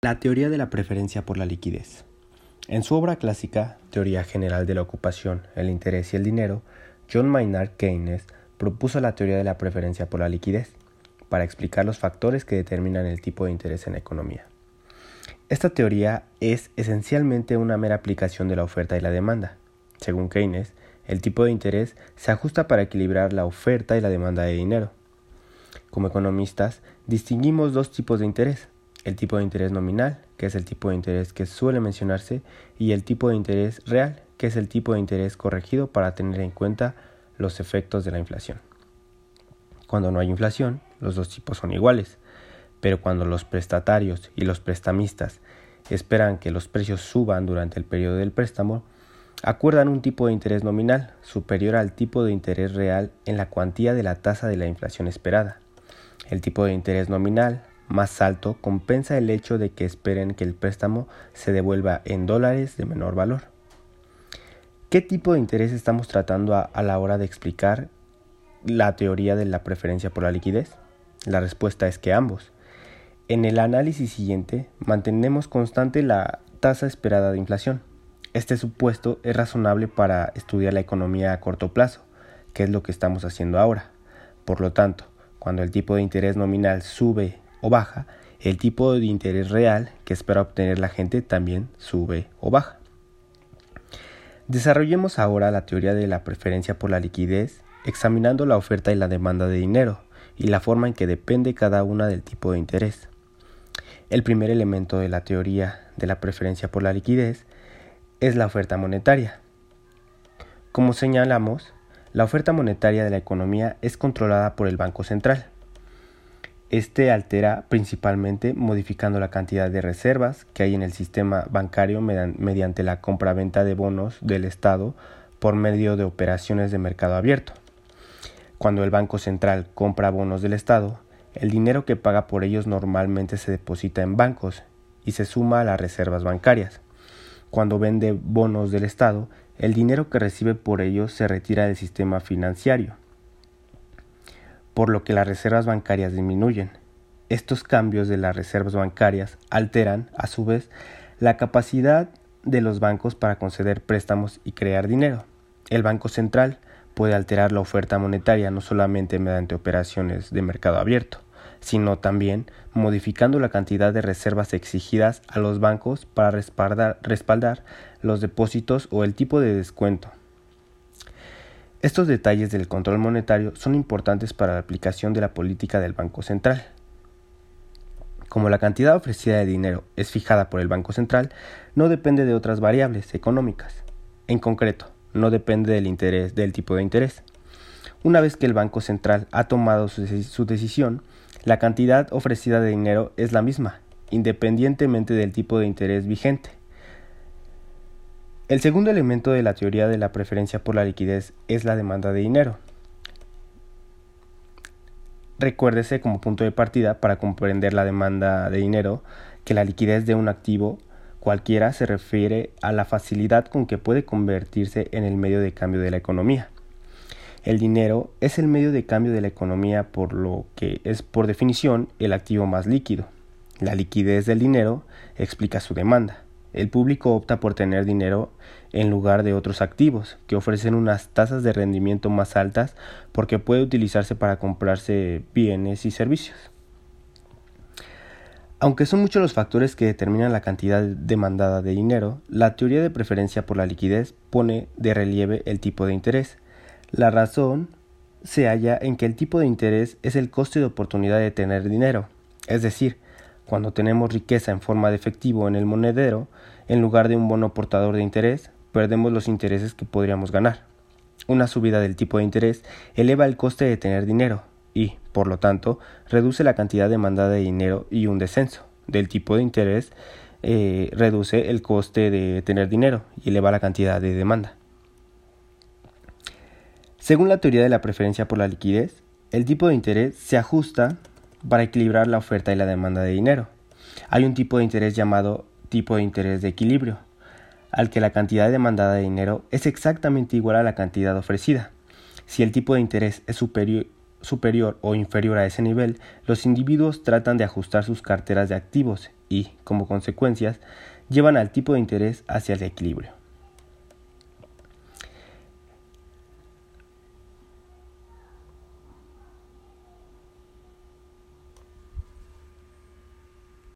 La teoría de la preferencia por la liquidez. En su obra clásica, Teoría General de la Ocupación, el Interés y el Dinero, John Maynard Keynes propuso la teoría de la preferencia por la liquidez para explicar los factores que determinan el tipo de interés en la economía. Esta teoría es esencialmente una mera aplicación de la oferta y la demanda. Según Keynes, el tipo de interés se ajusta para equilibrar la oferta y la demanda de dinero. Como economistas, distinguimos dos tipos de interés, el tipo de interés nominal, que es el tipo de interés que suele mencionarse, y el tipo de interés real, que es el tipo de interés corregido para tener en cuenta los efectos de la inflación. Cuando no hay inflación, los dos tipos son iguales, pero cuando los prestatarios y los prestamistas esperan que los precios suban durante el periodo del préstamo, acuerdan un tipo de interés nominal superior al tipo de interés real en la cuantía de la tasa de la inflación esperada. El tipo de interés nominal más alto compensa el hecho de que esperen que el préstamo se devuelva en dólares de menor valor. ¿Qué tipo de interés estamos tratando a, la hora de explicar la teoría de la preferencia por la liquidez? La respuesta es que ambos. En el análisis siguiente mantenemos constante la tasa esperada de inflación. Este supuesto es razonable para estudiar la economía a corto plazo, que es lo que estamos haciendo ahora. Por lo tanto, cuando el tipo de interés nominal sube o baja, el tipo de interés real que espera obtener la gente también sube o baja. Desarrollemos ahora la teoría de la preferencia por la liquidez, examinando la oferta y la demanda de dinero y la forma en que depende cada una del tipo de interés. El primer elemento de la teoría de la preferencia por la liquidez es la oferta monetaria. Como señalamos, la oferta monetaria de la economía es controlada por el Banco Central. Este altera principalmente modificando la cantidad de reservas que hay en el sistema bancario mediante la compra-venta de bonos del Estado por medio de operaciones de mercado abierto. Cuando el Banco Central compra bonos del Estado, el dinero que paga por ellos normalmente se deposita en bancos y se suma a las reservas bancarias. Cuando vende bonos del Estado, el dinero que recibe por ellos se retira del sistema financiero por lo que las reservas bancarias disminuyen. Estos cambios de las reservas bancarias alteran, a su vez, la capacidad de los bancos para conceder préstamos y crear dinero. El Banco Central puede alterar la oferta monetaria no solamente mediante operaciones de mercado abierto, sino también modificando la cantidad de reservas exigidas a los bancos para respaldar, respaldar los depósitos o el tipo de descuento. Estos detalles del control monetario son importantes para la aplicación de la política del Banco Central. Como la cantidad ofrecida de dinero es fijada por el Banco Central, no depende de otras variables económicas. En concreto, no depende del tipo de interés. Una vez que el Banco Central ha tomado su, decisión, la cantidad ofrecida de dinero es la misma, independientemente del tipo de interés vigente. El segundo elemento de la teoría de la preferencia por la liquidez es la demanda de dinero. Recuérdese como punto de partida para comprender la demanda de dinero que la liquidez de un activo cualquiera se refiere a la facilidad con que puede convertirse en el medio de cambio de la economía. El dinero es el medio de cambio de la economía por lo que es por definición el activo más líquido. La liquidez del dinero explica su demanda. El público opta por tener dinero en lugar de otros activos que ofrecen unas tasas de rendimiento más altas porque puede utilizarse para comprarse bienes y servicios. Aunque son muchos los factores que determinan la cantidad demandada de dinero, la teoría de preferencia por la liquidez pone de relieve el tipo de interés. La razón se halla en que el tipo de interés es el coste de oportunidad de tener dinero, es decir, cuando tenemos riqueza en forma de efectivo en el monedero, en lugar de un bono portador de interés, perdemos los intereses que podríamos ganar. Una subida del tipo de interés eleva el coste de tener dinero y, por lo tanto, reduce la cantidad demandada de dinero y un descenso del tipo de interés eh, reduce el coste de tener dinero y eleva la cantidad de demanda. Según la teoría de la preferencia por la liquidez, el tipo de interés se ajusta para equilibrar la oferta y la demanda de dinero. Hay un tipo de interés llamado tipo de interés de equilibrio, al que la cantidad demandada de dinero es exactamente igual a la cantidad ofrecida. Si el tipo de interés es superior, o inferior a ese nivel, los individuos tratan de ajustar sus carteras de activos y, como consecuencias, llevan al tipo de interés hacia el equilibrio.